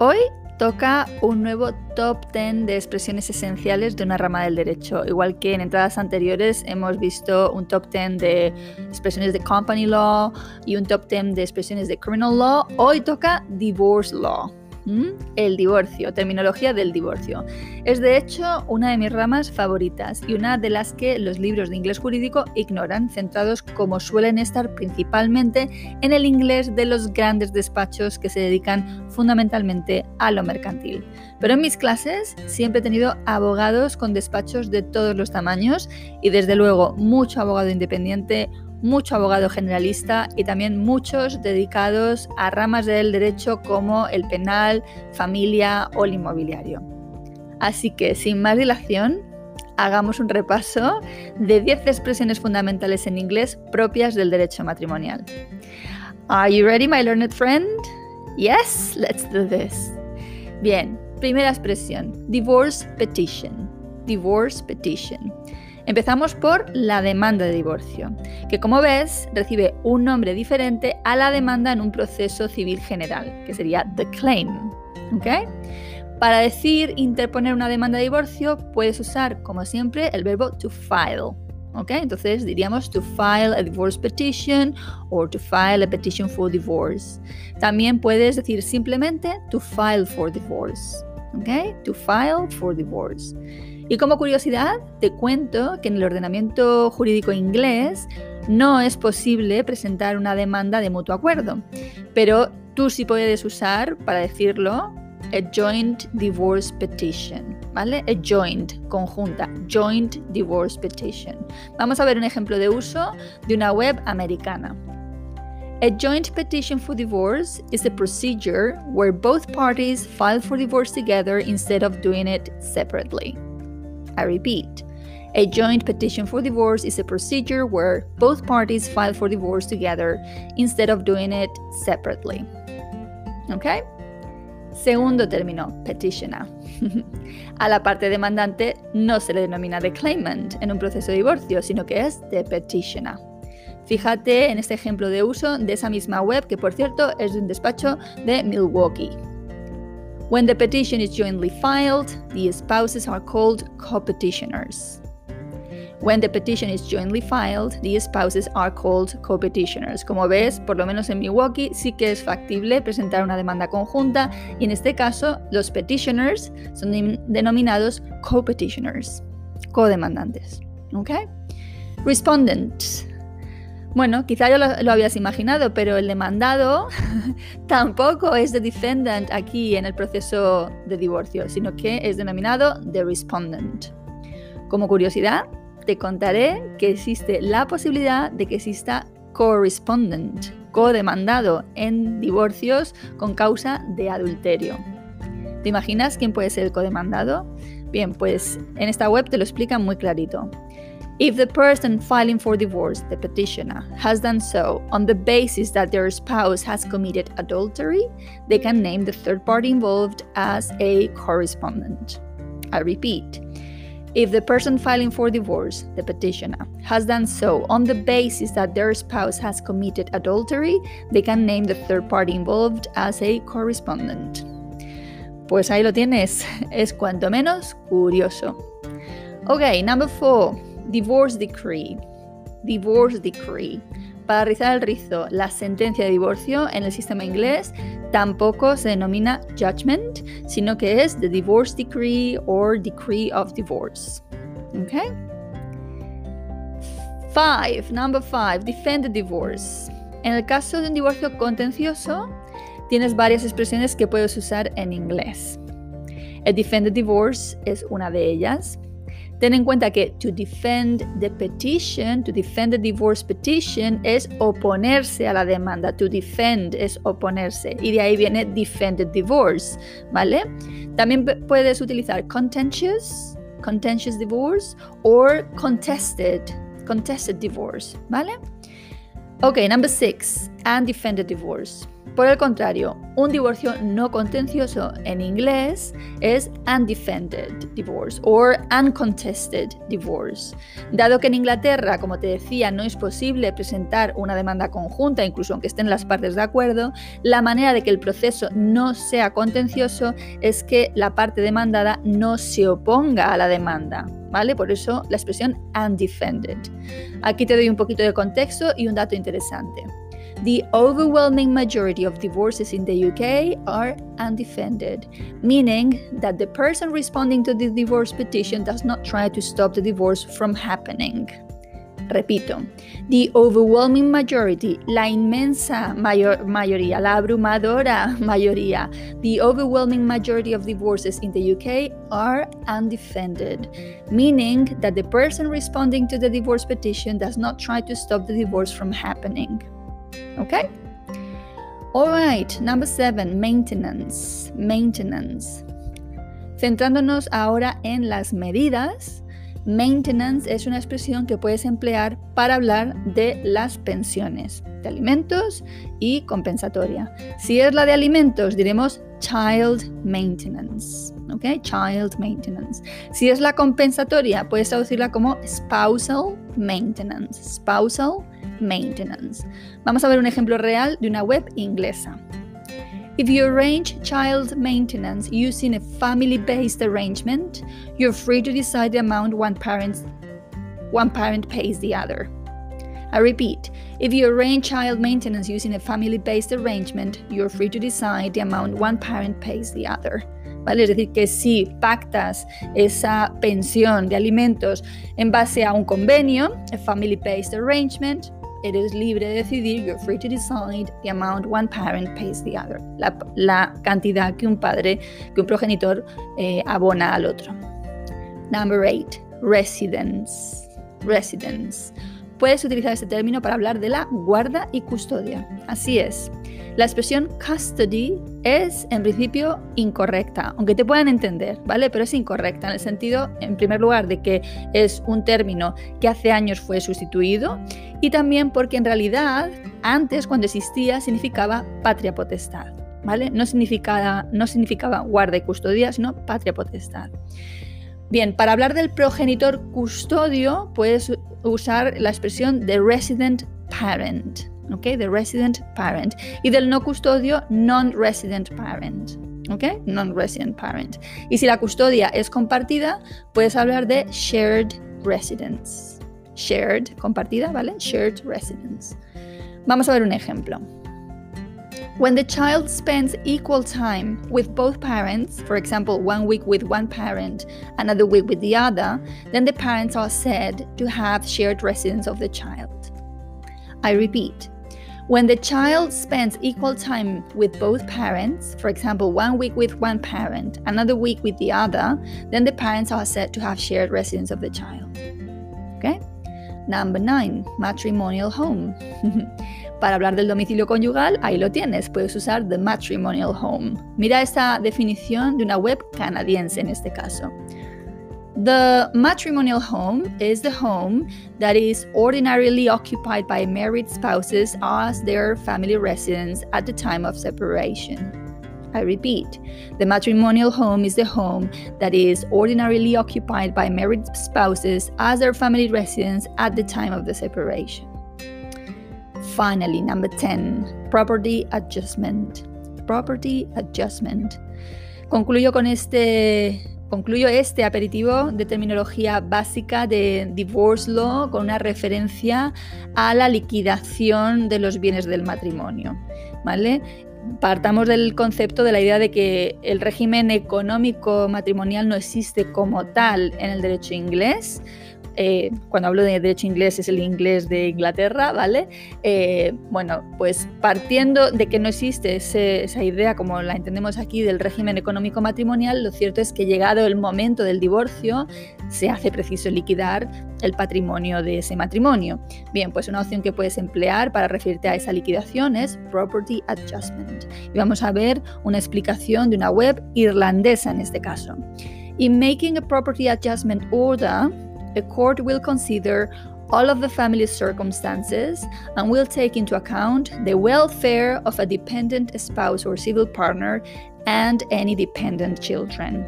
Hoy toca un nuevo top 10 de expresiones esenciales de una rama del derecho. Igual que en entradas anteriores hemos visto un top 10 de expresiones de company law y un top 10 de expresiones de criminal law, hoy toca divorce law. El divorcio, terminología del divorcio. Es de hecho una de mis ramas favoritas y una de las que los libros de inglés jurídico ignoran, centrados como suelen estar principalmente en el inglés de los grandes despachos que se dedican fundamentalmente a lo mercantil. Pero en mis clases siempre he tenido abogados con despachos de todos los tamaños y desde luego mucho abogado independiente, mucho abogado generalista y también muchos dedicados a ramas del derecho como el penal, familia o el inmobiliario. Así que sin más dilación, hagamos un repaso de 10 expresiones fundamentales en inglés propias del derecho matrimonial. Are you ready, my learned friend? Yes, let's do this. Bien, primera expresión, divorce petition. Divorce petition. Empezamos por la demanda de divorcio, que como ves recibe un nombre diferente a la demanda en un proceso civil general, que sería the claim. Para decir interponer una demanda de divorcio puedes usar, como siempre, el verbo to file. Entonces diríamos to file a divorce petition or to file a petition for divorce. También puedes decir simplemente to file for divorce. To file for divorce. Y como curiosidad, te cuento que en el ordenamiento jurídico inglés no es posible presentar una demanda de mutuo acuerdo, pero tú sí puedes usar, para decirlo, a joint divorce petition, ¿vale? A joint, conjunta, joint divorce petition. Vamos a ver un ejemplo de uso de una web americana. A joint petition for divorce is a procedure where both parties file for divorce together instead of doing it separately. I repeat. A joint petition for divorce is a procedure where both parties file for divorce together instead of doing it separately. ¿Ok? Segundo término, petitioner. A la parte demandante no se le denomina the claimant en un proceso de divorcio, sino que es the petitioner. Fíjate en este ejemplo de uso de esa misma web, que por cierto es de un despacho de Milwaukee. When the petition is jointly filed, the spouses are called co-petitioners. When the petition is jointly filed, the spouses are called co-petitioners. Como ves, por lo menos en Milwaukee sí que es factible presentar una demanda conjunta y en este caso los petitioners son denominados co-petitioners, co-demandantes. ¿Ok? Respondents bueno, quizá ya lo, habías imaginado, pero el demandado tampoco es the defendant aquí en el proceso de divorcio, sino que es denominado the respondent. Como curiosidad, te contaré que existe la posibilidad de que exista correspondent, co-demandado en divorcios con causa de adulterio. ¿Te imaginas quién puede ser el co-demandado? Bien, pues en esta web te lo explican muy clarito. If the person filing for divorce, the petitioner, has done so on the basis that their spouse has committed adultery, they can name the third party involved as a correspondent. I repeat. If the person filing for divorce, the petitioner, has done so on the basis that their spouse has committed adultery, they can name the third party involved as a correspondent. Pues ahí lo tienes, es cuanto menos curioso. Okay, number four. Divorce Decree. Divorce Decree. Para rizar el rizo, la sentencia de divorcio en el sistema inglés tampoco se denomina judgment, sino que es the divorce decree or decree of divorce. Okay? Five, number five, defend the divorce. En el caso de un divorcio contencioso, tienes varias expresiones que puedes usar en inglés. A defend the divorce es una de ellas. Ten en cuenta que to defend the petition, to defend the divorce petition es oponerse a la demanda. To defend es oponerse y de ahí viene defended divorce, ¿vale? También puedes utilizar contentious, contentious divorce or contested, contested divorce, ¿vale? Ok, number six, undefended divorce. Por el contrario, un divorcio no contencioso en inglés es undefended divorce or uncontested divorce. Dado que en Inglaterra, como te decía, no es posible presentar una demanda conjunta, incluso aunque estén las partes de acuerdo, la manera de que el proceso no sea contencioso es que la parte demandada no se oponga a la demanda. ¿Vale? Por eso la expresión undefended. Aquí te doy un poquito de contexto y un dato interesante. The overwhelming majority of divorces in the UK are undefended, meaning that the person responding to the divorce petition does not try to stop the divorce from happening. Repito, the overwhelming majority, la inmensa mayor, mayoría, la abrumadora mayoría, the overwhelming majority of divorces in the UK are undefended, meaning that the person responding to the divorce petition does not try to stop the divorce from happening. Okay? All right, number seven, maintenance. Maintenance. Centrándonos ahora en las medidas, maintenance es una expresión que puedes emplear para hablar de las pensiones de alimentos y compensatoria. Si es la de alimentos, diremos child maintenance. ¿Ok? Child maintenance. Si es la compensatoria, puedes traducirla como spousal maintenance. Spousal maintenance. Vamos a ver un ejemplo real de una web inglesa. If you arrange child maintenance using a family based arrangement, you're free to decide the amount one parent, one parent pays the other. I repeat, if you arrange child maintenance using a family based arrangement, you're free to decide the amount one parent pays the other. ¿Vale? Es decir, que si pactas esa pensión de alimentos en base a un convenio, a family based arrangement, eres libre de decidir, you're free to decide the amount one parent pays the other, la, cantidad que un padre, que un progenitor eh, abona al otro. Number eight, residence. Residence. Puedes utilizar este término para hablar de la guarda y custodia. Así es. La expresión custody es en principio incorrecta, aunque te puedan entender, ¿vale? Pero es incorrecta en el sentido, en primer lugar, de que es un término que hace años fue sustituido y también porque en realidad antes, cuando existía, significaba patria potestad, ¿vale? No significaba, no significaba guarda y custodia, sino patria potestad. Bien, para hablar del progenitor custodio puedes usar la expresión the resident parent, ¿ok? The resident parent. Y del no custodio, non-resident parent. ¿Ok? Non-resident parent. Y si la custodia es compartida, puedes hablar de shared residence. Shared, compartida, ¿vale? Shared residence. Vamos a ver un ejemplo. When the child spends equal time with both parents, for example, one week with one parent, another week with the other, then the parents are said to have shared residence of the child. I repeat, when the child spends equal time with both parents, for example, one week with one parent, another week with the other, then the parents are said to have shared residence of the child. Okay? Number nine, matrimonial home. Para hablar del domicilio conyugal, ahí lo tienes, puedes usar the matrimonial home. Mira esta definición de una web canadiense en este caso. The matrimonial home is the home that is ordinarily occupied by married spouses as their family residence at the time of separation. I repeat, the matrimonial home is the home that is ordinarily occupied by married spouses as their family residence at the time of the separation. Finally, number 10, property adjustment. Property adjustment. Concluyo con este concluyo este aperitivo de terminología básica de divorce law con una referencia a la liquidación de los bienes del matrimonio, ¿vale? Partamos del concepto de la idea de que el régimen económico matrimonial no existe como tal en el derecho inglés, eh, cuando hablo de derecho inglés es el inglés de Inglaterra, ¿vale? Eh, bueno, pues partiendo de que no existe esa idea como la entendemos aquí del régimen económico matrimonial, lo cierto es que llegado el momento del divorcio, se hace preciso liquidar el patrimonio de ese matrimonio. Bien, pues una opción que puedes emplear para referirte a esa liquidación es Property Adjustment. Y vamos a ver una explicación de una web irlandesa en este caso. In making a property adjustment order, a court will consider all of the family's circumstances and will take into account the welfare of a dependent spouse or civil partner and any dependent children.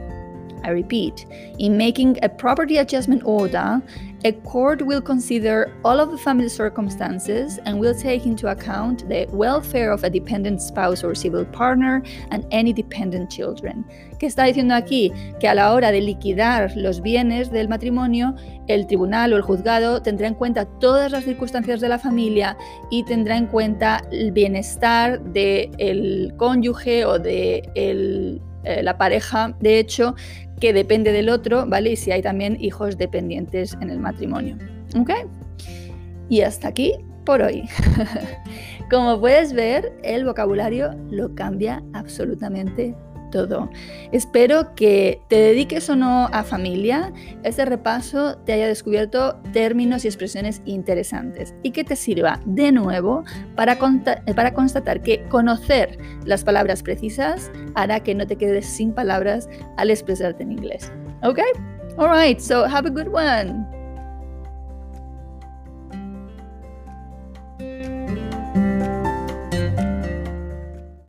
I repeat, in making a property adjustment order, a court will consider all of the family circumstances and will take into account the welfare of a dependent spouse or civil partner and any dependent children. ¿Qué está diciendo aquí? Que a la hora de liquidar los bienes del matrimonio, el tribunal o el juzgado tendrá en cuenta todas las circunstancias de la familia y tendrá en cuenta el bienestar del cónyuge o de el, eh, la pareja, de hecho, que depende del otro, ¿vale? Y si hay también hijos dependientes en el matrimonio. ¿Ok? Y hasta aquí por hoy. Como puedes ver, el vocabulario lo cambia absolutamente todo. Espero que te dediques o no a familia, este repaso te haya descubierto términos y expresiones interesantes y que te sirva de nuevo para, para constatar que conocer las palabras precisas hará que no te quedes sin palabras al expresarte en inglés. ¿Ok? Alright, so have a good one.